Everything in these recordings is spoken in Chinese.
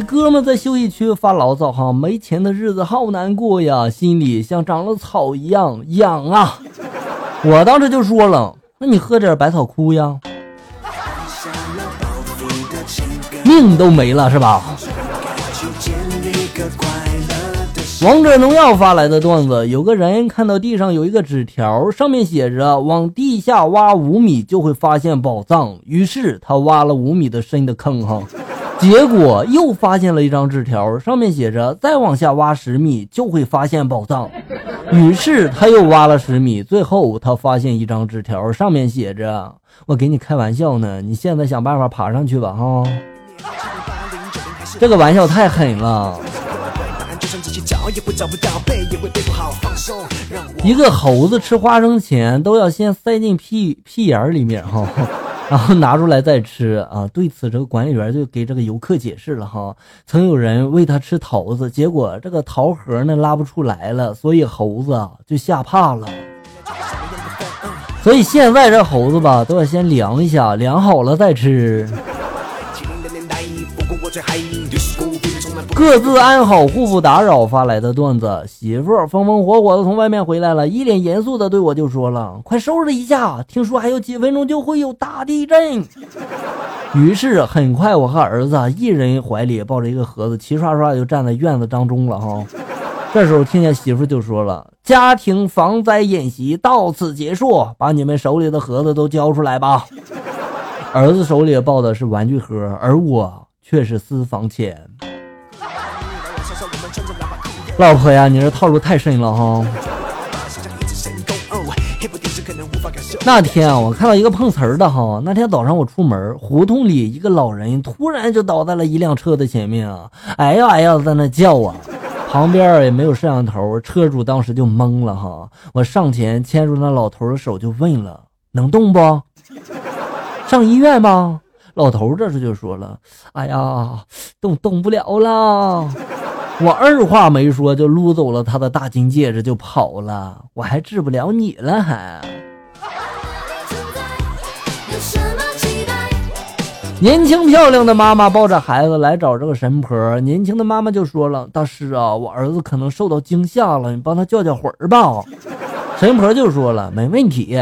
哥们在休息区发牢骚哈，没钱的日子好难过呀，心里像长了草一样痒啊！我当时就说了，那你喝点百草枯呀，命都没了是吧？王者荣耀发来的段子，有个人看到地上有一个纸条，上面写着“往地下挖五米就会发现宝藏”，于是他挖了五米的深的坑哈。结果又发现了一张纸条，上面写着“再往下挖十米就会发现宝藏”。于是他又挖了十米，最后他发现一张纸条，上面写着：“我给你开玩笑呢，你现在想办法爬上去吧，哈。”这个玩笑太狠了。一个猴子吃花生前都要先塞进屁屁眼里面哈。然后拿出来再吃啊！对此，这个管理员就给这个游客解释了哈。曾有人喂他吃桃子，结果这个桃核呢拉不出来了，所以猴子就吓怕了。所以现在这猴子吧，都要先量一下，量好了再吃。各自安好，互不打扰。发来的段子，媳妇风风火火的从外面回来了，一脸严肃的对我就说了：“快收拾一下，听说还有几分钟就会有大地震。”于是很快，我和儿子一人怀里抱着一个盒子，齐刷刷就站在院子当中了。哈，这时候听见媳妇就说了：“家庭防灾演习到此结束，把你们手里的盒子都交出来吧。”儿子手里抱的是玩具盒，而我却是私房钱。老婆呀，你这套路太深了哈！那天啊，我看到一个碰瓷儿的哈。那天早上我出门，胡同里一个老人突然就倒在了一辆车的前面啊，哎呀哎呀在那叫啊。旁边也没有摄像头，车主当时就懵了哈。我上前牵住那老头的手就问了：“能动不？上医院吗？”老头这时就说了：“哎呀，动动不了了。”我二话没说就撸走了他的大金戒指就跑了，我还治不了你了还。年轻漂亮的妈妈抱着孩子来找这个神婆，年轻的妈妈就说了：“大师啊，我儿子可能受到惊吓了，你帮他叫叫魂儿吧。”神婆就说了：“没问题。”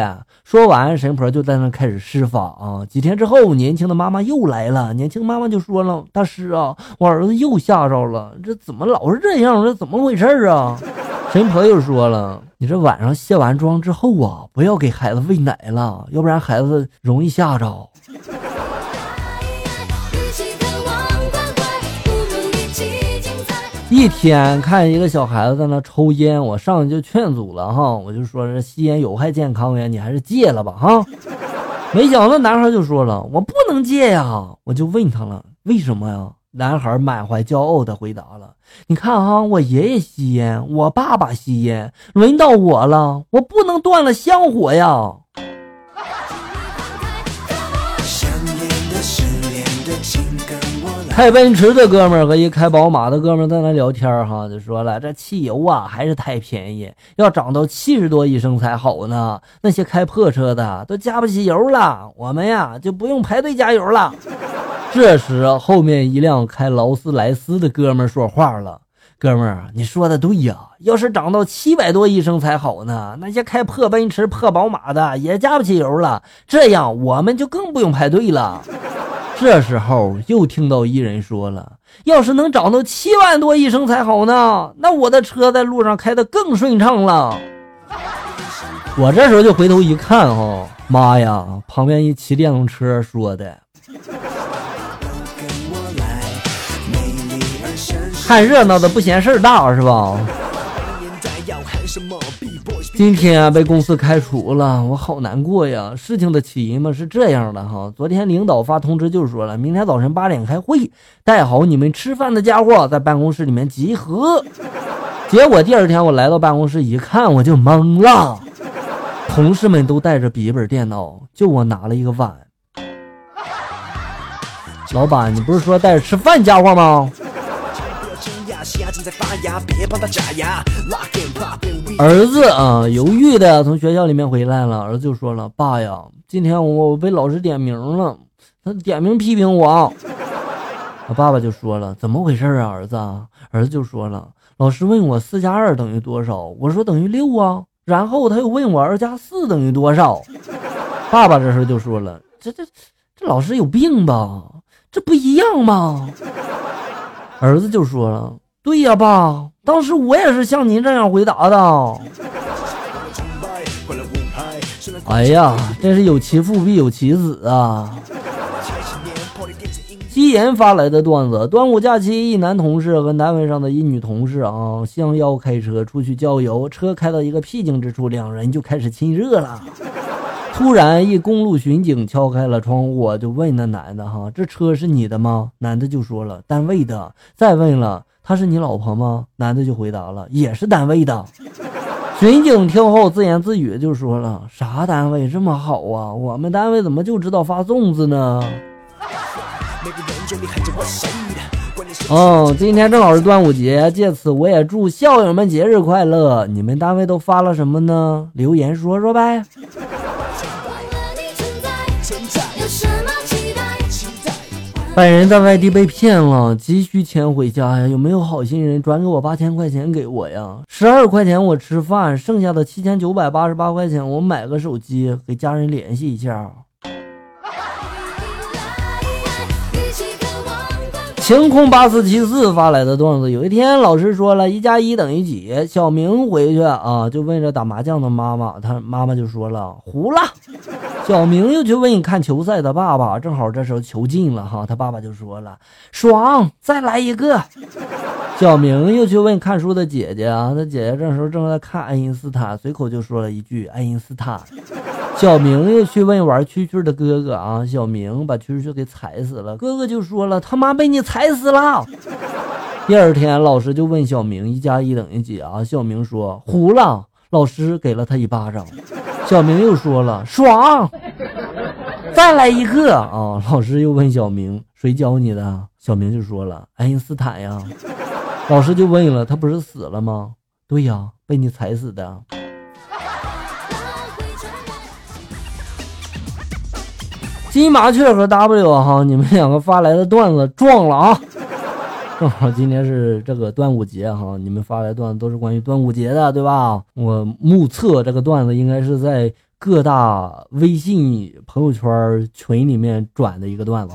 说完，神婆就在那开始施法啊。几天之后，年轻的妈妈又来了。年轻妈妈就说了：“大师啊，我儿子又吓着了，这怎么老是这样？这怎么回事啊？”神婆又说了：“你这晚上卸完妆之后啊，不要给孩子喂奶了，要不然孩子容易吓着。”一天看一个小孩子在那抽烟，我上去就劝阻了哈，我就说这吸烟有害健康呀，你还是戒了吧哈。没想到男孩就说了，我不能戒呀。我就问他了，为什么呀？男孩满怀骄傲的回答了，你看哈，我爷爷吸烟，我爸爸吸烟，轮到我了，我不能断了香火呀。开奔驰的哥们儿和一开宝马的哥们儿在那聊天儿哈，就说了这汽油啊还是太便宜，要涨到七十多一升才好呢。那些开破车的都加不起油了，我们呀就不用排队加油了。这时后面一辆开劳斯莱斯的哥们儿说话了：“哥们儿，你说的对呀，要是涨到七百多一升才好呢，那些开破奔驰、破宝马的也加不起油了，这样我们就更不用排队了。”这时候又听到一人说了：“要是能涨到七万多一升才好呢，那我的车在路上开的更顺畅了。”我这时候就回头一看，哈，妈呀，旁边一骑电动车说的，看热闹的不嫌事儿大是吧？今天被公司开除了，我好难过呀！事情的起因嘛是这样的哈，昨天领导发通知就说了，明天早晨八点开会，带好你们吃饭的家伙在办公室里面集合。结果第二天我来到办公室一看，我就懵了，同事们都带着笔记本电脑，就我拿了一个碗。老板，你不是说带着吃饭家伙吗？儿子啊，犹豫的从学校里面回来了。儿子就说了：“爸呀，今天我被老师点名了，他点名批评我。”他爸爸就说了：“怎么回事啊，儿子？”儿子就说了：“老师问我四加二等于多少，我说等于六啊。然后他又问我二加四等于多少。”爸爸这时候就说了：“这这这老师有病吧？这不一样吗？”儿子就说了：“对呀，爸，当时我也是像您这样回答的。”哎呀，真是有其父必有其子啊！基言发来的段子：端午假期，一男同事和单位上的一女同事啊，相邀开车出去郊游。车开到一个僻静之处，两人就开始亲热了。突然，一公路巡警敲开了窗户，就问那男的：“哈，这车是你的吗？”男的就说了：“单位的。”再问了：“她是你老婆吗？”男的就回答了：“也是单位的。”巡警听后自言自语就说了：“啥单位这么好啊？我们单位怎么就知道发粽子呢？”哦，今天正好是端午节，借此我也祝校友们节日快乐。你们单位都发了什么呢？留言说说呗。本人在外地被骗了，急需钱回家呀，有没有好心人转给我八千块钱给我呀？十二块钱我吃饭，剩下的七千九百八十八块钱我买个手机，给家人联系一下。晴空八四七四发来的段子：有一天，老师说了一加一等于几？小明回去啊，就问着打麻将的妈妈，他妈妈就说了胡了。小明又去问看球赛的爸爸，正好这时候球进了哈，他爸爸就说了爽，再来一个。小明又去问看书的姐姐啊，他姐姐这时候正在看爱因斯坦，随口就说了一句爱因斯坦。小明又去问玩蛐蛐的哥哥啊，小明把蛐蛐给踩死了，哥哥就说了他妈被你踩死了。第二天老师就问小明一加一等于几啊？小明说糊了，老师给了他一巴掌。小明又说了爽，再来一个啊！老师又问小明谁教你的？小明就说了爱因斯坦呀。老师就问了他不是死了吗？对呀，被你踩死的。金麻雀和 W 哈，你们两个发来的段子撞了啊！正 好今天是这个端午节哈，你们发来段子都是关于端午节的，对吧？我目测这个段子应该是在各大微信朋友圈群里面转的一个段子。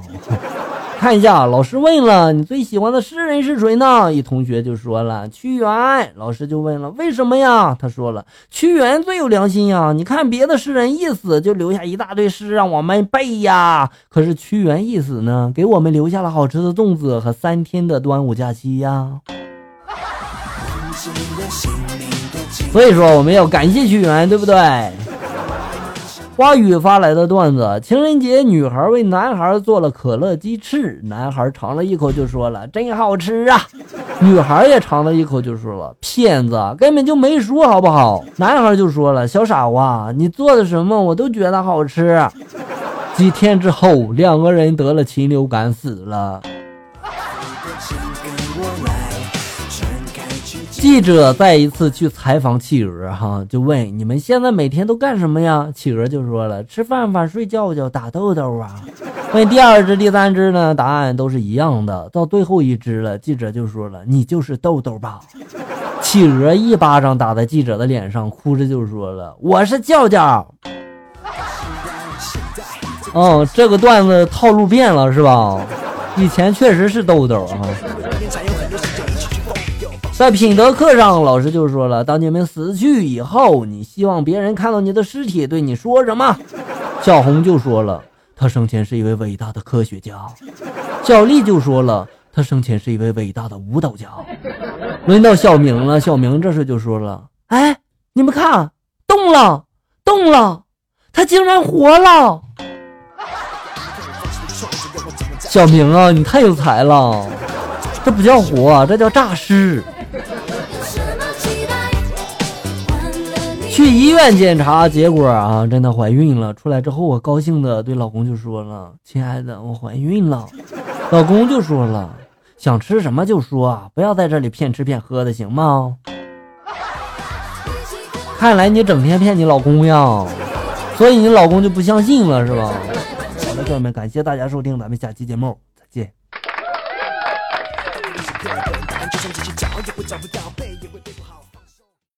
看一下，老师问了，你最喜欢的诗人是谁呢？一同学就说了屈原。老师就问了，为什么呀？他说了，屈原最有良心呀。你看别的诗人一死就留下一大堆诗让我们背呀，可是屈原一死呢，给我们留下了好吃的粽子和三天的端午假期呀。所以说，我们要感谢屈原，对不对？花语发来的段子：情人节，女孩为男孩做了可乐鸡翅，男孩尝了一口就说了：“真好吃啊！”女孩也尝了一口就说了：“骗子，根本就没说好不好？”男孩就说了：“小傻瓜，你做的什么我都觉得好吃。”几天之后，两个人得了禽流感死了。记者再一次去采访企鹅，哈，就问你们现在每天都干什么呀？企鹅就说了：吃饭饭、睡觉觉、打豆豆啊。问第二只、第三只呢？答案都是一样的。到最后一只了，记者就说了：你就是豆豆吧？企鹅一巴掌打在记者的脸上，哭着就说了：我是叫叫。哦，这个段子套路变了是吧？以前确实是豆豆啊。在品德课上，老师就说了：“当你们死去以后，你希望别人看到你的尸体对你说什么？” 小红就说了：“他生前是一位伟大的科学家。”小丽就说了：“他生前是一位伟大的舞蹈家。”轮到小明了，小明这时就说了：“哎，你们看，动了，动了，他竟然活了！”小明啊，你太有才了，这不叫活，这叫诈尸。去医院检查，结果啊，真的怀孕了。出来之后，我高兴的对老公就说了：“亲爱的，我怀孕了。”老公就说了：“想吃什么就说，不要在这里骗吃骗喝的，行吗？”看来你整天骗你老公呀，所以你老公就不相信了，是吧？好了，朋友们，感谢大家收听，咱们下期节目